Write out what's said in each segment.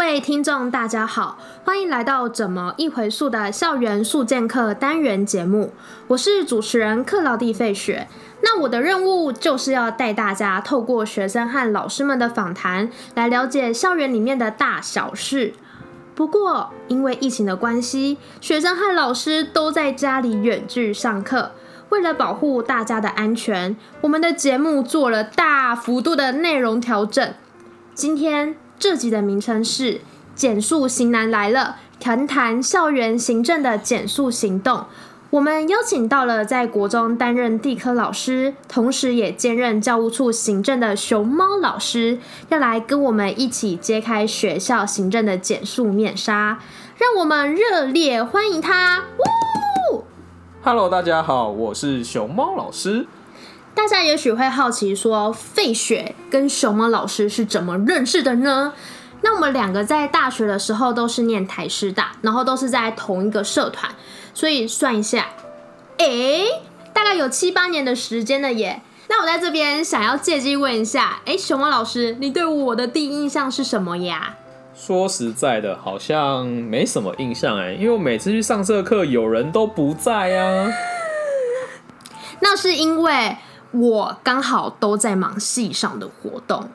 各位听众，大家好，欢迎来到《怎么一回溯》的校园速见课单元节目。我是主持人克劳蒂费雪。那我的任务就是要带大家透过学生和老师们的访谈，来了解校园里面的大小事。不过，因为疫情的关系，学生和老师都在家里远距上课。为了保护大家的安全，我们的节目做了大幅度的内容调整。今天这集的名称是《减速型男来了》，谈谈校园行政的减速行动。我们邀请到了在国中担任地科老师，同时也兼任教务处行政的熊猫老师，要来跟我们一起揭开学校行政的减速面纱。让我们热烈欢迎他！Hello，大家好，我是熊猫老师。大家也许会好奇说，费雪跟熊猫老师是怎么认识的呢？那我们两个在大学的时候都是念台师大，然后都是在同一个社团，所以算一下，诶，大概有七八年的时间了耶。那我在这边想要借机问一下，诶，熊猫老师，你对我的第一印象是什么呀？说实在的，好像没什么印象哎，因为我每次去上社课，有人都不在啊。那是因为我刚好都在忙戏上的活动。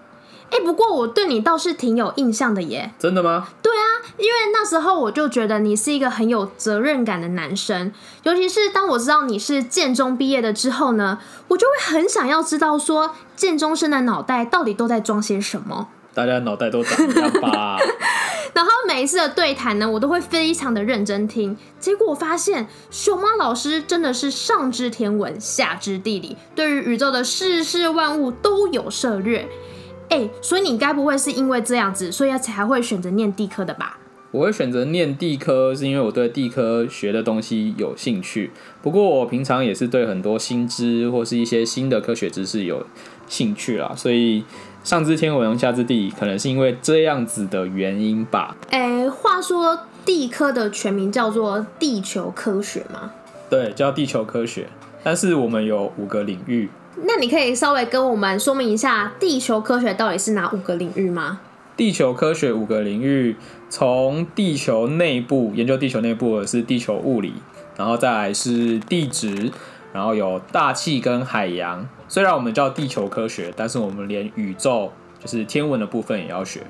哎、不过我对你倒是挺有印象的耶。真的吗？对啊，因为那时候我就觉得你是一个很有责任感的男生，尤其是当我知道你是建中毕业的之后呢，我就会很想要知道说建中生的脑袋到底都在装些什么。大家脑袋都长一样吧？然后每一次的对谈呢，我都会非常的认真听。结果发现熊猫老师真的是上知天文，下知地理，对于宇宙的世事万物都有涉略。哎，所以你该不会是因为这样子，所以才会选择念地科的吧？我会选择念地科，是因为我对地科学的东西有兴趣。不过我平常也是对很多新知或是一些新的科学知识有兴趣啦，所以上知天文，下知地理，可能是因为这样子的原因吧。哎，话说地科的全名叫做地球科学吗？对，叫地球科学，但是我们有五个领域。那你可以稍微跟我们说明一下地球科学到底是哪五个领域吗？地球科学五个领域，从地球内部研究地球内部的是地球物理，然后再来是地质，然后有大气跟海洋。虽然我们叫地球科学，但是我们连宇宙就是天文的部分也要学。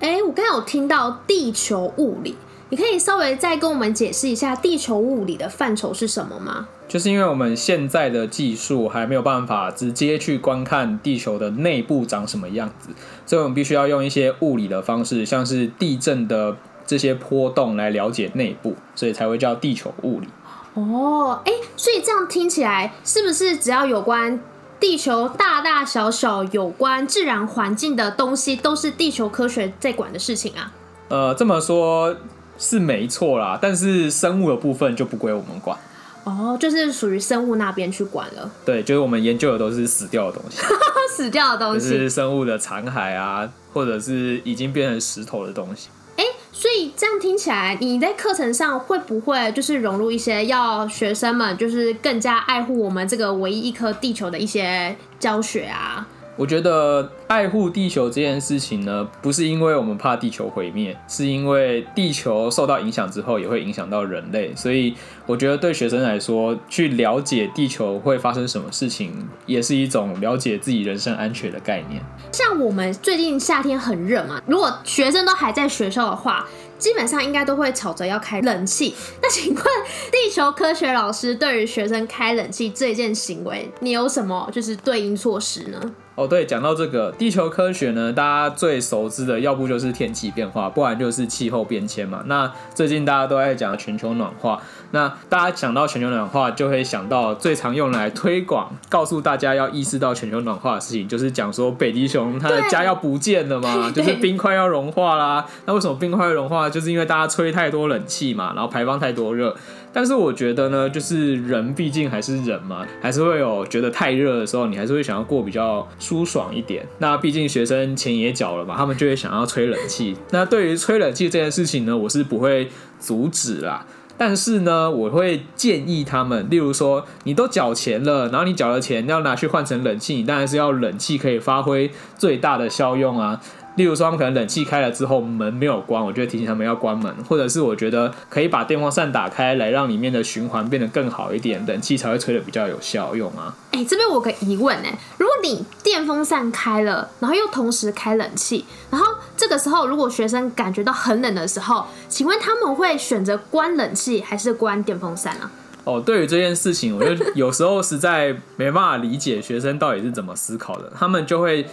哎，我刚才有听到地球物理，你可以稍微再跟我们解释一下地球物理的范畴是什么吗？就是因为我们现在的技术还没有办法直接去观看地球的内部长什么样子，所以我们必须要用一些物理的方式，像是地震的这些波动来了解内部，所以才会叫地球物理。哦，哎，所以这样听起来是不是只要有关地球大大小小有关自然环境的东西，都是地球科学在管的事情啊？呃，这么说是没错啦，但是生物的部分就不归我们管。哦，就是属于生物那边去管了，对，就是我们研究的都是死掉的东西，死掉的东西。就是生物的残骸啊，或者是已经变成石头的东西。所以这样听起来，你在课程上会不会就是融入一些要学生们就是更加爱护我们这个唯一一颗地球的一些教学啊？我觉得爱护地球这件事情呢，不是因为我们怕地球毁灭，是因为地球受到影响之后，也会影响到人类。所以我觉得对学生来说，去了解地球会发生什么事情，也是一种了解自己人身安全的概念。像我们最近夏天很热嘛，如果学生都还在学校的话，基本上应该都会吵着要开冷气。那请问地球科学老师对于学生开冷气这件行为，你有什么就是对应措施呢？哦，对，讲到这个地球科学呢，大家最熟知的，要不就是天气变化，不然就是气候变迁嘛。那最近大家都在讲全球暖化，那大家想到全球暖化，就会想到最常用来推广，告诉大家要意识到全球暖化的事情，就是讲说北极熊它的家要不见了嘛，就是冰块要融化啦。那为什么冰块会融化？就是因为大家吹太多冷气嘛，然后排放太多热。但是我觉得呢，就是人毕竟还是人嘛，还是会有觉得太热的时候，你还是会想要过比较舒爽一点。那毕竟学生钱也缴了嘛，他们就会想要吹冷气。那对于吹冷气这件事情呢，我是不会阻止啦。但是呢，我会建议他们，例如说，你都缴钱了，然后你缴了钱要拿去换成冷气，你当然是要冷气可以发挥最大的效用啊。例如说，他们可能冷气开了之后门没有关，我就会提醒他们要关门，或者是我觉得可以把电风扇打开来，让里面的循环变得更好一点，冷气才会吹得比较有效用啊。哎、这边我有个疑问哎、如果你电风扇开了，然后又同时开冷气，然后这个时候如果学生感觉到很冷的时候，请问他们会选择关冷气还是关电风扇啊？哦，对于这件事情，我就有时候实在没办法理解学生到底是怎么思考的。他们就会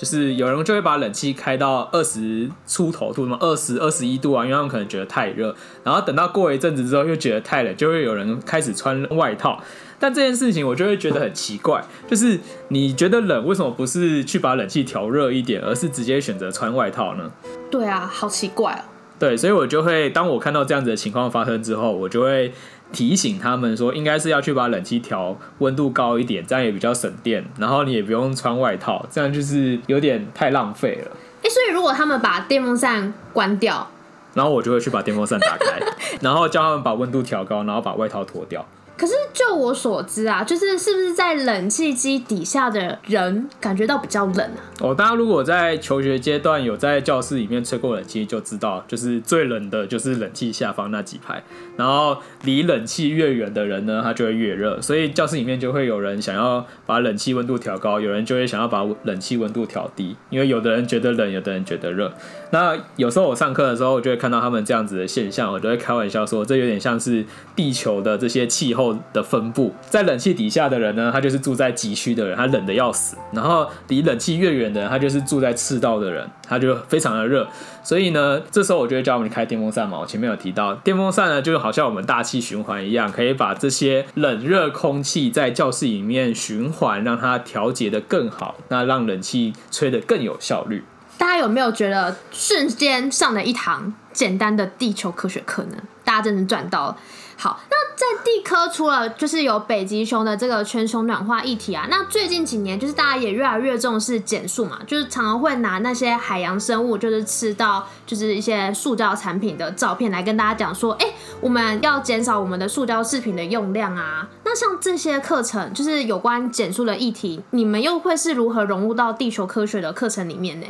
就是有人就会把冷气开到二十出头度，什么二十二十一度啊，因为他们可能觉得太热。然后等到过一阵子之后又觉得太冷，就会有人开始穿外套。但这件事情我就会觉得很奇怪，就是你觉得冷，为什么不是去把冷气调热一点，而是直接选择穿外套呢？对啊，好奇怪哦。对，所以我就会当我看到这样子的情况发生之后，我就会提醒他们说，应该是要去把冷气调温度高一点，这样也比较省电，然后你也不用穿外套，这样就是有点太浪费了。哎、所以如果他们把电风扇关掉，然后我就会去把电风扇打开，然后叫他们把温度调高，然后把外套脱掉。可是就我所知啊，就是是不是在冷气机底下的人感觉到比较冷啊？哦，大家如果在求学阶段有在教室里面吹过冷气，就知道，就是最冷的就是冷气下方那几排，然后离冷气越远的人呢，他就会越热，所以教室里面就会有人想要把冷气温度调高，有人就会想要把冷气温度调低，因为有的人觉得冷，有的人觉得热。那有时候我上课的时候，我就会看到他们这样子的现象，我就会开玩笑说，这有点像是地球的这些气候的分布，在冷气底下的人呢，他就是住在极区的人，他冷的要死；然后离冷气越远的人，他就是住在赤道的人，他就非常的热。所以呢，这时候我就会教我们开电风扇嘛。我前面有提到，电风扇呢，就好像我们大气循环一样，可以把这些冷热空气在教室里面循环，让它调节的更好，那让冷气吹得更有效率。大家有没有觉得瞬间上了一堂简单的地球科学课呢？大家真的赚到了。好，那在地科除了就是有北极熊的这个全球暖化议题啊，那最近几年就是大家也越来越重视减速嘛，就是常常会拿那些海洋生物就是吃到就是一些塑胶产品的照片来跟大家讲说，哎、我们要减少我们的塑胶制品的用量啊。那像这些课程，就是有关减速的议题，你们又会是如何融入到地球科学的课程里面呢？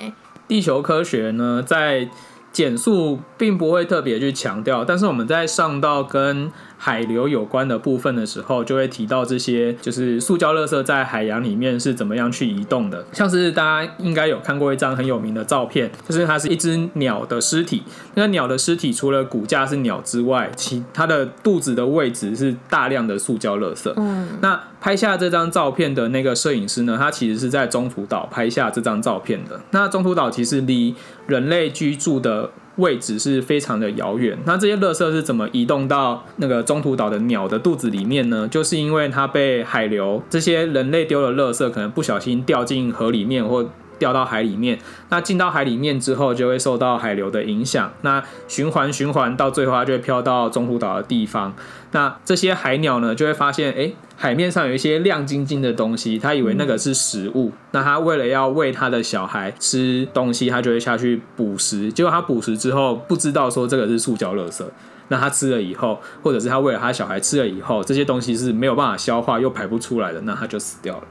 地球科学呢，在减速并不会特别去强调，但是我们在上到跟海流有关的部分的时候，就会提到这些，就是塑胶垃圾在海洋里面是怎么样去移动的。像是大家应该有看过一张很有名的照片，就是它是一只鸟的尸体。那个鸟的尸体除了骨架是鸟之外，其它的肚子的位置是大量的塑胶垃圾。嗯，那拍下这张照片的那个摄影师呢，他其实是在中途岛拍下这张照片的。那中途岛其实离人类居住的位置是非常的遥远。那这些垃圾是怎么移动到那个中途岛的鸟的肚子里面呢？就是因为它被海流这些人类丢了垃圾可能不小心掉进河里面或。掉到海里面，那进到海里面之后，就会受到海流的影响。那循环循环到最后，它就会飘到中途岛的地方。那这些海鸟呢，就会发现，哎、海面上有一些亮晶晶的东西，它以为那个是食物。那它为了要喂它的小孩吃东西，它就会下去捕食。结果它捕食之后，不知道说这个是塑胶垃圾。那他吃了以后，或者是他为了他小孩吃了以后，这些东西是没有办法消化又排不出来的，那他就死掉了。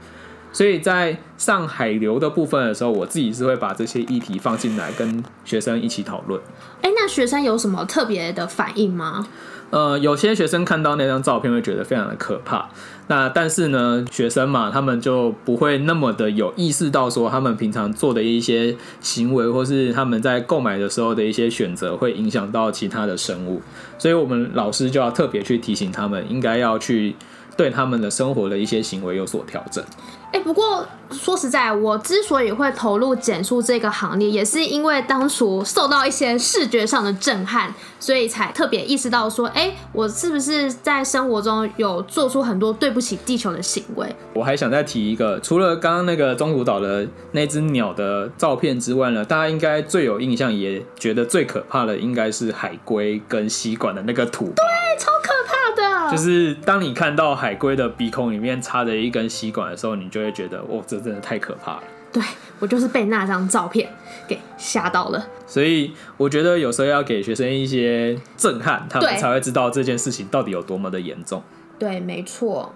所以在上海流的部分的时候，我自己是会把这些议题放进来，跟学生一起讨论。哎、那学生有什么特别的反应吗？呃，有些学生看到那张照片会觉得非常的可怕。那但是呢，学生嘛，他们就不会那么的有意识到说，他们平常做的一些行为，或是他们在购买的时候的一些选择，会影响到其他的生物。所以我们老师就要特别去提醒他们，应该要去对他们的生活的一些行为有所调整。哎、不过说实在，我之所以会投入减速这个行列，也是因为当初受到一些视觉上的震撼，所以才特别意识到说，哎、我是不是在生活中有做出很多对不起地球的行为？我还想再提一个，除了刚刚那个中途岛的那只鸟的照片之外呢，大家应该最有印象，也觉得最可怕的，应该是海龟跟吸管的那个图。对。超可！就是当你看到海龟的鼻孔里面插着一根吸管的时候，你就会觉得，哦，这真的太可怕了。对我就是被那张照片给吓到了。所以我觉得有时候要给学生一些震撼，他们才会知道这件事情到底有多么的严重。对，没错。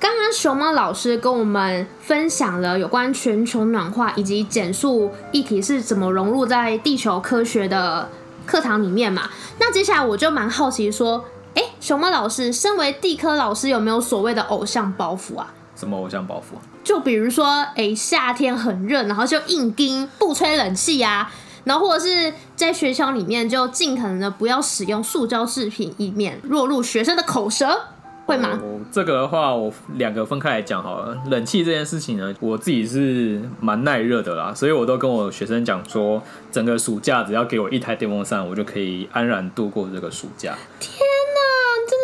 刚刚熊猫老师跟我们分享了有关全球暖化以及减速议题是怎么融入在地球科学的课堂里面嘛。那接下来我就蛮好奇说，哎，熊猫老师身为地科老师，有没有所谓的偶像包袱啊？什么偶像包袱？就比如说，哎，夏天很热，然后就硬盯不吹冷气呀，然后或者是在学校里面就尽可能的不要使用塑胶制品，以免落入学生的口舌。会吗？这个的话，我两个分开来讲好了。冷气这件事情呢，我自己是蛮耐热的啦，所以我都跟我学生讲说，整个暑假只要给我一台电风扇，我就可以安然度过这个暑假。天哪，真的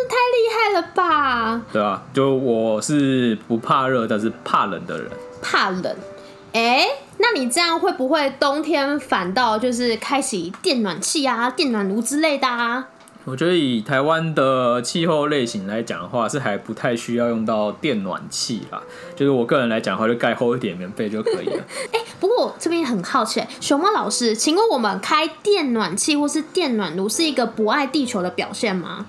太厉害了吧？对啊，就我是不怕热，但是怕冷的人。怕冷？哎，那你这样会不会冬天反倒就是开启电暖气啊、电暖炉之类的啊？我觉得以台湾的气候类型来讲的话，是还不太需要用到电暖气啦。就是我个人来讲的话，就盖厚一点棉被就可以了。哎，不过我这边很好奇，熊猫老师，请问我们开电暖气或是电暖炉是一个不爱地球的表现吗？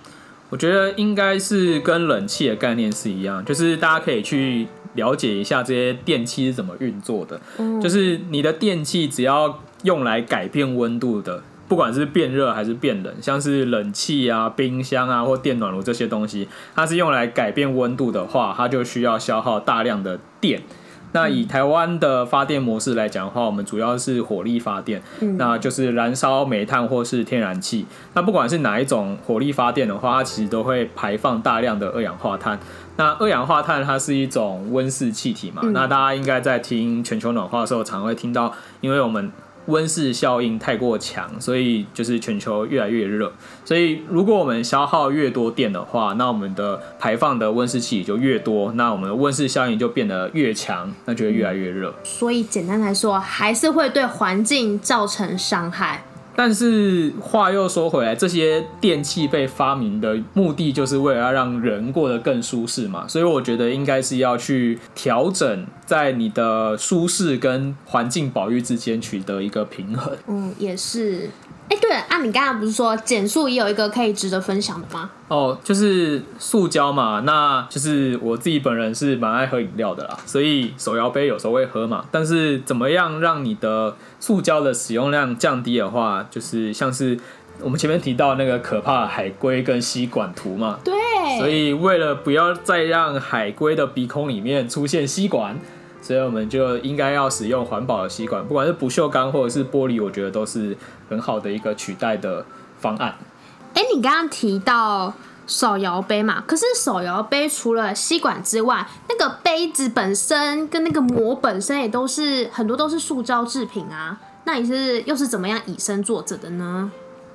我觉得应该是跟冷气的概念是一样，就是大家可以去了解一下这些电器是怎么运作的。嗯，就是你的电器只要用来改变温度的。不管是变热还是变冷，像是冷气啊、冰箱啊或电暖炉这些东西，它是用来改变温度的话，它就需要消耗大量的电。那以台湾的发电模式来讲的话，我们主要是火力发电，那就是燃烧煤炭或是天然气。那不管是哪一种火力发电的话，它其实都会排放大量的二氧化碳。那二氧化碳它是一种温室气体嘛？那大家应该在听全球暖化的时候，常会听到，因为我们。温室效应太过强，所以就是全球越来越热。所以如果我们消耗越多电的话，那我们的排放的温室气体就越多，那我们的温室效应就变得越强，那就会越来越热。所以简单来说，还是会对环境造成伤害。但是话又说回来，这些电器被发明的目的就是为了要让人过得更舒适嘛，所以我觉得应该是要去调整在你的舒适跟环境保育之间取得一个平衡。嗯，也是。哎，对了，啊，你刚刚不是说减速也有一个可以值得分享的吗？哦，就是塑胶嘛，那就是我自己本人是蛮爱喝饮料的啦，所以手摇杯有时候会喝嘛。但是怎么样让你的塑胶的使用量降低的话，就是像是我们前面提到那个可怕海龟跟吸管图嘛。对。所以为了不要再让海龟的鼻孔里面出现吸管。所以我们就应该要使用环保的吸管，不管是不锈钢或者是玻璃，我觉得都是很好的一个取代的方案。哎，你刚刚提到手摇杯嘛？可是手摇杯除了吸管之外，那个杯子本身跟那个膜本身也都是很多都是塑胶制品啊。那你是又是怎么样以身作则的呢？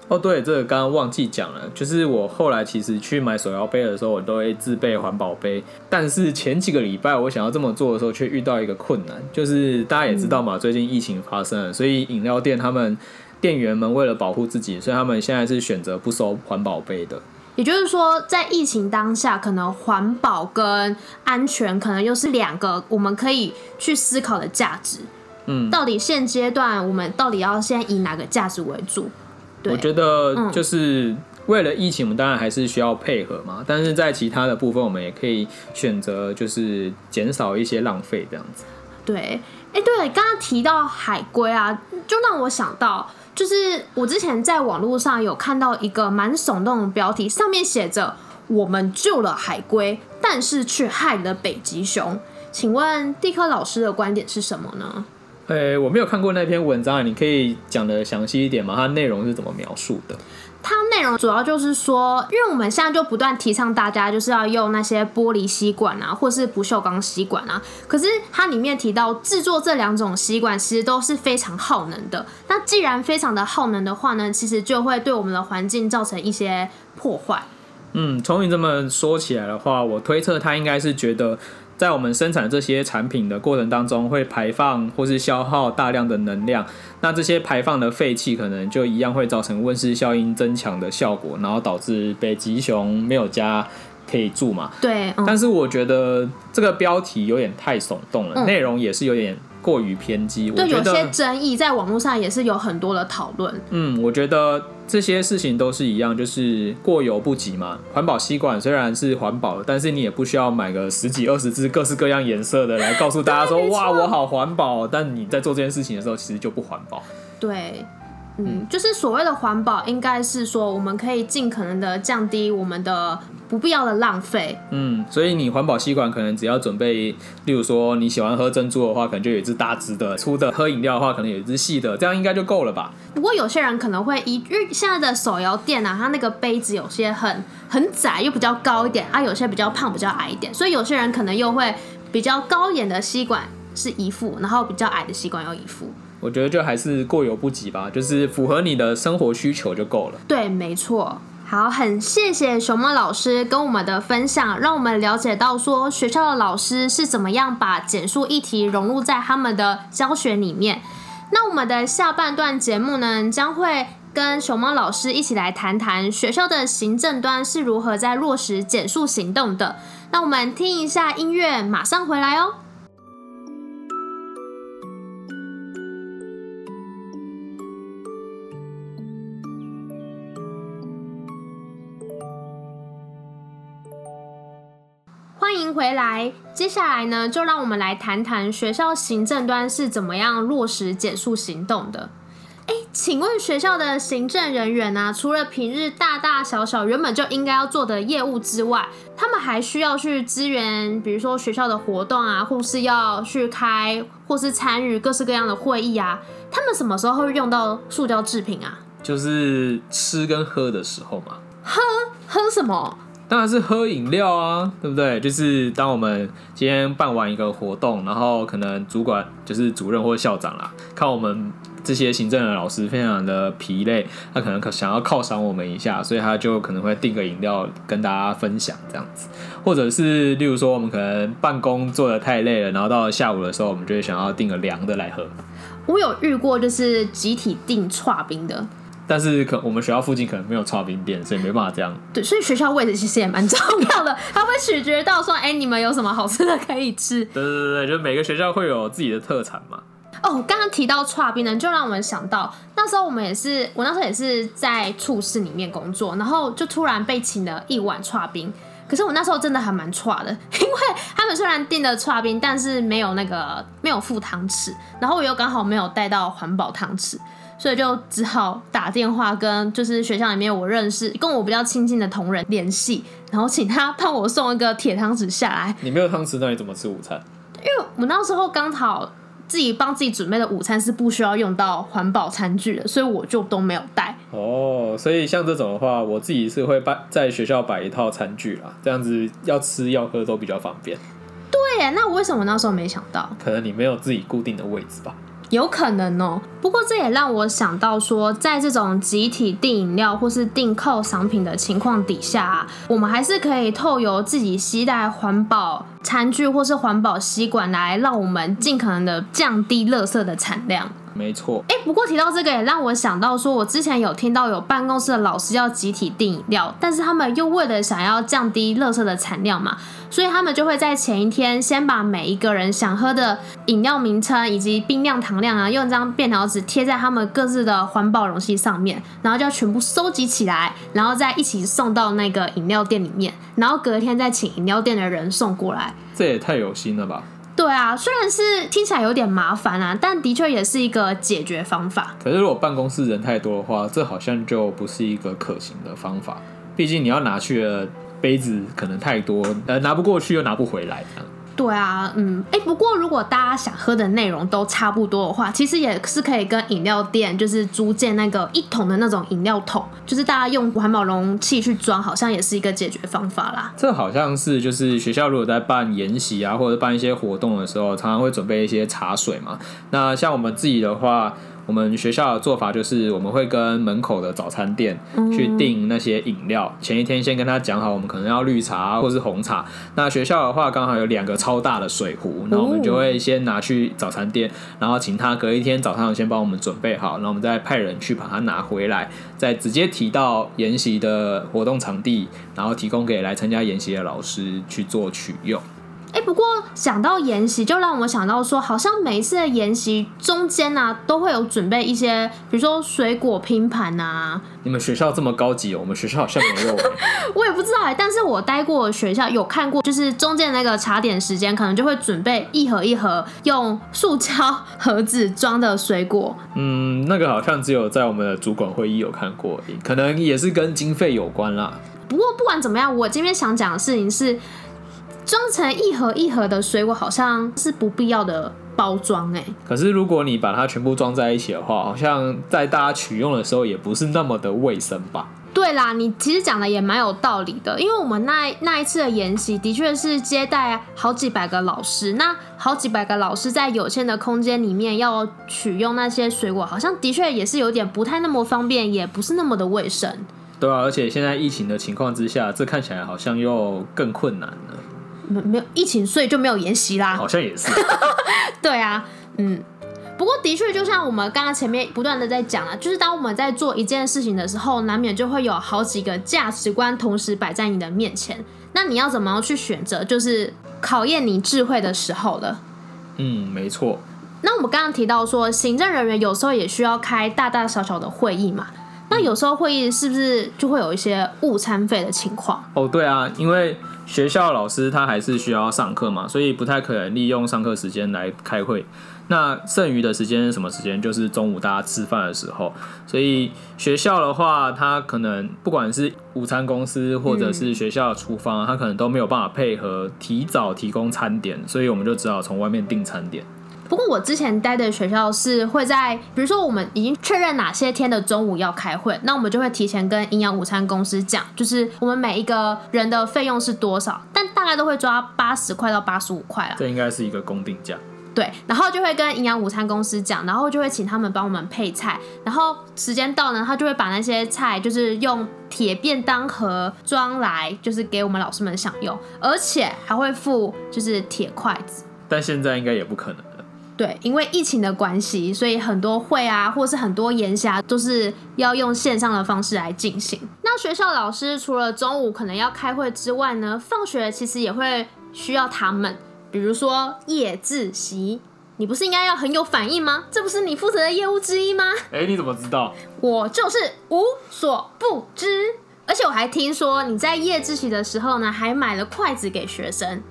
哦，对，这个刚刚忘记讲了，就是我后来其实去买手摇杯的时候，我都会自备环保杯。但是前几个礼拜我想要这么做的时候，却遇到一个困难，就是大家也知道嘛，最近疫情发生了，所以饮料店他们店员们为了保护自己，所以他们现在是选择不收环保杯的。也就是说，在疫情当下，可能环保跟安全可能又是两个我们可以去思考的价值。嗯，到底现阶段我们到底要先以哪个价值为主？我觉得就是为了疫情，我们当然还是需要配合嘛。但是在其他的部分，我们也可以选择就是减少一些浪费这样子。对，哎，对，刚刚提到海龟啊，就让我想到，就是我之前在网络上有看到一个蛮耸动的标题，上面写着“我们救了海龟，但是却害了北极熊”。请问地科老师的观点是什么呢？呃，我没有看过那篇文章，你可以讲的详细一点吗？它内容是怎么描述的？它内容主要就是说，因为我们现在就不断提倡大家就是要用那些玻璃吸管啊，或是不锈钢吸管啊。可是它里面提到制作这两种吸管其实都是非常耗能的。那既然非常的耗能的话呢，其实就会对我们的环境造成一些破坏。嗯，从你这么说起来的话，我推测他应该是觉得。在我们生产这些产品的过程当中，会排放或是消耗大量的能量，那这些排放的废气可能就一样会造成温室效应增强的效果，然后导致北极熊没有家可以住嘛？对。但是我觉得这个标题有点太耸动了，内容也是有点过于偏激。我对，觉有些得，争议在网络上也是有很多的讨论。嗯，我觉得这些事情都是一样，就是过犹不及嘛。环保吸管虽然是环保，但是你也不需要买个十几二十支各式各样颜色的来告诉大家说哇，我好环保。但你在做这件事情的时候，其实就不环保。对，嗯，就是所谓的环保，应该是说我们可以尽可能的降低我们的不必要的浪费。嗯，所以你环保吸管可能只要准备，例如说你喜欢喝珍珠的话，可能就有一支大支的；粗的喝饮料的话，可能有一支细的，这样应该就够了吧？不过有些人可能会一，因为现在的手摇店啊，它那个杯子有些很很窄，又比较高一点啊，有些比较胖，比较矮一点，所以有些人可能又会比较高一点的吸管是一副，然后比较矮的吸管要一副。我觉得就还是过犹不及吧，就是符合你的生活需求就够了。对，没错。好，很谢谢熊猫老师跟我们的分享，让我们了解到说学校的老师是怎么样把减速议题融入在他们的教学里面。那我们的下半段节目呢，将会跟熊猫老师一起来谈谈学校的行政端是如何在落实减速行动的。那我们听一下音乐，马上回来哦。迎回来。接下来呢，就让我们来谈谈学校行政端是怎么样落实减速行动的。哎，请问学校的行政人员啊，除了平日大大小小原本就应该要做的业务之外，他们还需要去支援，比如说学校的活动啊，或是要去开或是参与各式各样的会议啊。他们什么时候会用到塑胶制品啊？就是吃跟喝的时候嘛，喝什么？当然是喝饮料啊，对不对？就是当我们今天办完一个活动，然后可能主管就是主任或校长啦，看我们这些行政的老师非常的疲累，他可能可想要犒赏我们一下，所以他就可能会订个饮料跟大家分享这样子，或者是例如说我们可能办公做的太累了，然后到了下午的时候，我们就会想要订个凉的来喝。我有遇过，就是集体订串冰的。但是可我们学校附近可能没有刨冰店，所以没办法这样。对，所以学校位置其实也蛮重要的，它会取决到说，哎、你们有什么好吃的可以吃。对对对，就每个学校会有自己的特产嘛。哦，刚刚提到串冰呢，就让我们想到那时候我们也是，我那时候也是在处室里面工作，然后就突然被请了一碗串冰。可是我那时候真的还蛮差的，因为他们虽然订了串冰，但是没有那个没有附汤匙，然后我又刚好没有带到环保汤匙，所以就只好打电话跟就是学校里面我认识跟我比较亲近的同仁联系，然后请他帮我送一个铁汤匙下来，你没有汤匙，那你怎么吃午餐？因为我那时候刚好自己帮自己准备的午餐是不需要用到环保餐具的，所以我就都没有带。哦，所以像这种的话，我自己是会摆在学校摆一套餐具啦，这样子要吃要喝都比较方便。对耶，那我为什么那时候没想到？可能你没有自己固定的位置吧。有可能哦、不过这也让我想到说，在这种集体订饮料或是订购商品的情况底下、我们还是可以透由自己携带环保餐具或是环保吸管来，让我们尽可能的降低垃圾的产量。没错，哎、不过提到这个也让我想到，说我之前有听到有办公室的老师要集体订饮料，但是他们又为了想要降低垃圾的产量嘛，所以他们就会在前一天先把每一个人想喝的饮料名称以及冰量、糖量啊，用一张便条纸贴在他们各自的环保容器上面，然后就要全部收集起来，然后再一起送到那个饮料店里面，然后隔天再请饮料店的人送过来。这也太有心了吧？对啊，虽然是听起来有点麻烦啊，但的确也是一个解决方法。可是如果办公室人太多的话，这好像就不是一个可行的方法。毕竟你要拿去的杯子可能太多，呃，拿不过去又拿不回来，对啊，嗯，哎，不过如果大家想喝的内容都差不多的话，其实也是可以跟饮料店就是租借那个一桶的那种饮料桶，就是大家用环保容器去装，好像也是一个解决方法啦。这好像是就是学校如果在办研习啊，或者办一些活动的时候，常常会准备一些茶水嘛。那像我们自己的话，我们学校的做法就是我们会跟门口的早餐店去订那些饮料，前一天先跟他讲好，我们可能要绿茶或是红茶。那学校的话刚好有两个超大的水壶，那我们就会先拿去早餐店，然后请他隔一天早上先帮我们准备好，然后我们再派人去把它拿回来，再直接提到研习的活动场地，然后提供给来参加研习的老师去做取用。哎、不过想到研习，就让我想到说，好像每一次的研习中间呢、都会有准备一些，比如说水果拼盘啊，你们学校这么高级哦，我们学校好像没有欸。我也不知道哎、但是我待过的学校有看过，就是中间那个茶点时间，可能就会准备一盒一盒用塑胶盒子装的水果。嗯，那个好像只有在我们的主管会议有看过，可能也是跟经费有关啦。不过不管怎么样，我今天想讲的事情是，装成一盒一盒的水果好像是不必要的包装哎、可是如果你把它全部装在一起的话，好像在大家取用的时候也不是那么的卫生吧？对啦，你其实讲的也蛮有道理的，因为我们那那一次的研习的确是接待好几百个老师，那好几百个老师在有限的空间里面要取用那些水果，好像的确也是有点不太那么方便，也不是那么的卫生。对啊，而且现在疫情的情况之下，这看起来好像又更困难了，没没有疫情，所以就没有研习啦。好像也是。对啊，嗯。不过的确，就像我们刚刚前面不断的在讲啊，就是当我们在做一件事情的时候，难免就会有好几个价值观同时摆在你的面前。那你要怎么样去选择，就是考验你智慧的时候了。嗯，没错。那我们刚刚提到说，行政人员有时候也需要开大大小小的会议嘛。那有时候会议是不是就会有一些误餐费的情况？哦，对啊，因为学校老师他还是需要上课嘛，所以不太可能利用上课时间来开会。那剩余的时间是什么时间？就是中午大家吃饭的时候。所以学校的话，他可能不管是午餐公司或者是学校厨房，他可能都没有办法配合提早提供餐点，所以我们就只好从外面订餐点。不过我之前待的学校是会在，比如说我们已经确认哪些天的中午要开会，那我们就会提前跟营养午餐公司讲，就是我们每一个人的费用是多少，但大概都会抓八十块到八十五块啦。这应该是一个公定价。对，然后就会跟营养午餐公司讲，然后就会请他们帮我们配菜，然后时间到呢，他就会把那些菜就是用铁便当盒装来，就是给我们老师们享用，而且还会附就是铁筷子。但现在应该也不可能了。对，因为疫情的关系，所以很多会啊，或是很多研习啊，都是要用线上的方式来进行。那学校老师除了中午可能要开会之外呢，放学其实也会需要他们，比如说夜自习。你不是应该要很有反应吗？这不是你负责的业务之一吗？哎、你怎么知道？我就是无所不知，而且我还听说你在夜自习的时候呢，还买了筷子给学生。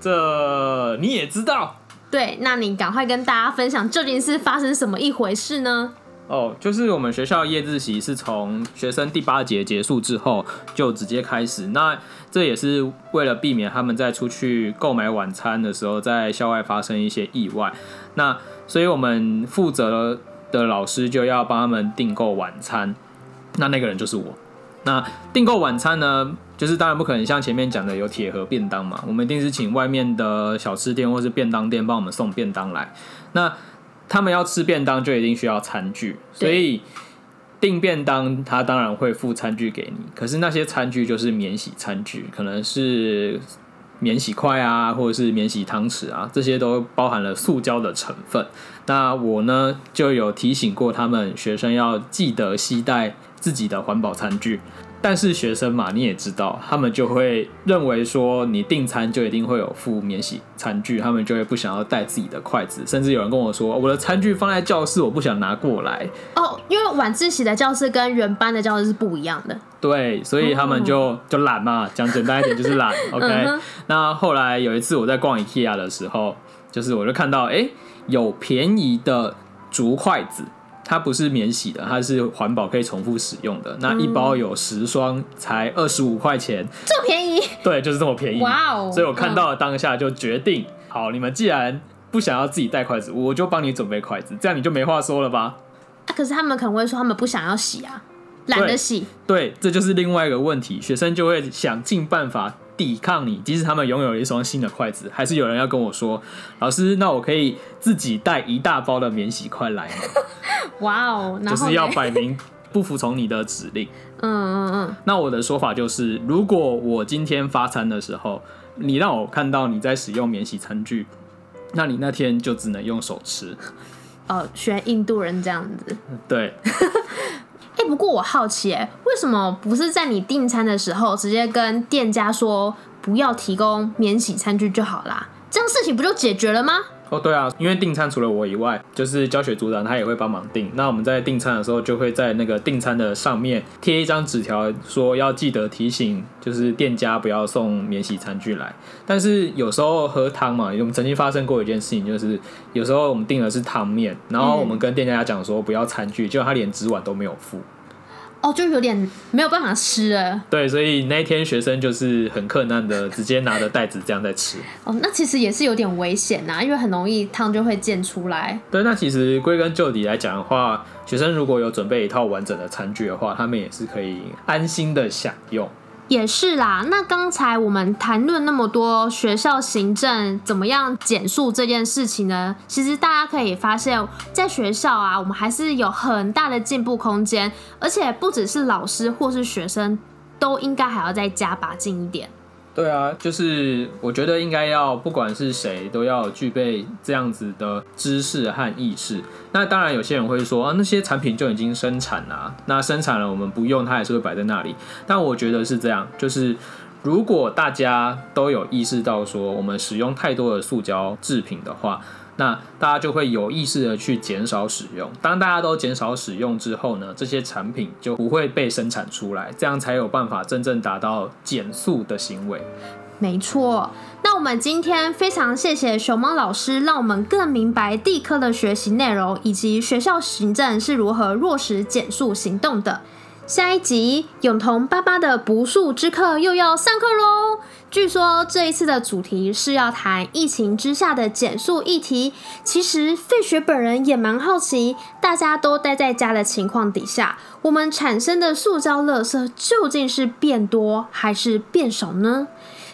这你也知道？对，那你赶快跟大家分享究竟是发生什么一回事呢？哦，就是我们学校夜自习是从学生第八节结束之后就直接开始，那这也是为了避免他们在出去购买晚餐的时候在校外发生一些意外。那所以我们负责的老师就要帮他们订购晚餐，那那个人就是我。那订购晚餐呢，就是当然不可能像前面讲的有铁盒便当嘛，我们一定是请外面的小吃店或是便当店帮我们送便当来。那他们要吃便当就一定需要餐具，所以订便当他当然会附餐具给你，可是那些餐具就是免洗餐具，可能是免洗筷啊，或者是免洗汤匙啊，这些都包含了塑胶的成分。那我呢就有提醒过他们，学生要记得携带自己的环保餐具。但是学生嘛，你也知道，他们就会认为说你订餐就一定会有附免洗餐具，他们就会不想要带自己的筷子，甚至有人跟我说，我的餐具放在教室，我不想拿过来。哦，因为晚自习的教室跟原班的教室是不一样的。对，所以他们就、就懒嘛，讲简单一点就是懒。OK，、嗯那后来有一次我在逛 IKEA 的时候，就是我就看到，哎、有便宜的竹筷子。它不是免洗的，它是环保可以重复使用的。那一包有十双，才二十五块钱。这么便宜，对，就是这么便宜。哇哦所以我看到了当下就决定，好，你们既然不想要自己带筷子，我就帮你准备筷子，这样你就没话说了吧？啊可是他们可能会说他们不想要洗啊，懒得洗。对，这就是另外一个问题，学生就会想尽办法抵抗你，即使他们拥有一双新的筷子，还是有人要跟我说，老师，那我可以自己带一大包的免洗筷来吗？哇哦，就是要嘞摆明不服从你的指令。嗯嗯嗯，那我的说法就是，如果我今天发餐的时候，你让我看到你在使用免洗餐具，那你那天就只能用手吃。哦，学印度人这样子。对，哎、不过我好奇，哎，为什么不是在你订餐的时候直接跟店家说不要提供免洗餐具就好啦，这样事情不就解决了吗？哦，对啊，因为订餐除了我以外，就是教学组长他也会帮忙订。那我们在订餐的时候，就会在那个订餐的上面贴一张纸条，说要记得提醒，就是店家不要送免洗餐具来。但是有时候喝汤嘛，我们曾经发生过一件事情，就是有时候我们订的是汤面，然后我们跟店家讲说不要餐具，结果他连纸碗都没有付。哦，就有点没有办法吃了。对，所以那一天学生就是很困难的，直接拿着袋子这样在吃。哦，那其实也是有点危险呐，因为很容易汤就会溅出来。对，那其实归根究底来讲的话，学生如果有准备一套完整的餐具的话，他们也是可以安心的享用。也是啦，那刚才我们谈论那么多学校行政怎么样减速这件事情呢？其实大家可以发现，在学校啊，我们还是有很大的进步空间，而且不只是老师或是学生，都应该还要再加把劲一点。对啊，就是我觉得应该要，不管是谁，都要具备这样子的知识和意识。那当然，有些人会说啊，那些产品就已经生产了，那生产了我们不用，它也是会摆在那里。但我觉得是这样，就是如果大家都有意识到说，我们使用太多的塑胶制品的话。那大家就会有意识的去减少使用。当大家都减少使用之后呢，这些产品就不会被生产出来，这样才有办法真正达到减速的行为。没错。那我们今天非常谢谢熊猫老师，让我们更明白地科的学习内容以及学校行政是如何落实减速行动的。下一集永同爸爸的不速之客又要上课喽。据说这一次的主题是要谈疫情之下的减速议题。其实费雪本人也蛮好奇，大家都待在家的情况底下，我们产生的塑胶垃圾究竟是变多还是变少呢？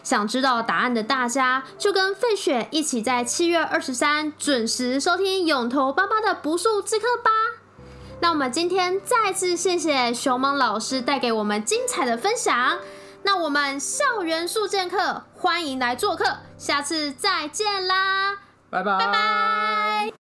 想知道答案的大家，就跟费雪一起在七月二十三准时收听永头爸爸的不速之客吧。那我们今天再次谢谢熊猫老师带给我们精彩的分享。那我们校园速健课欢迎来做客，下次再见啦，拜拜拜拜。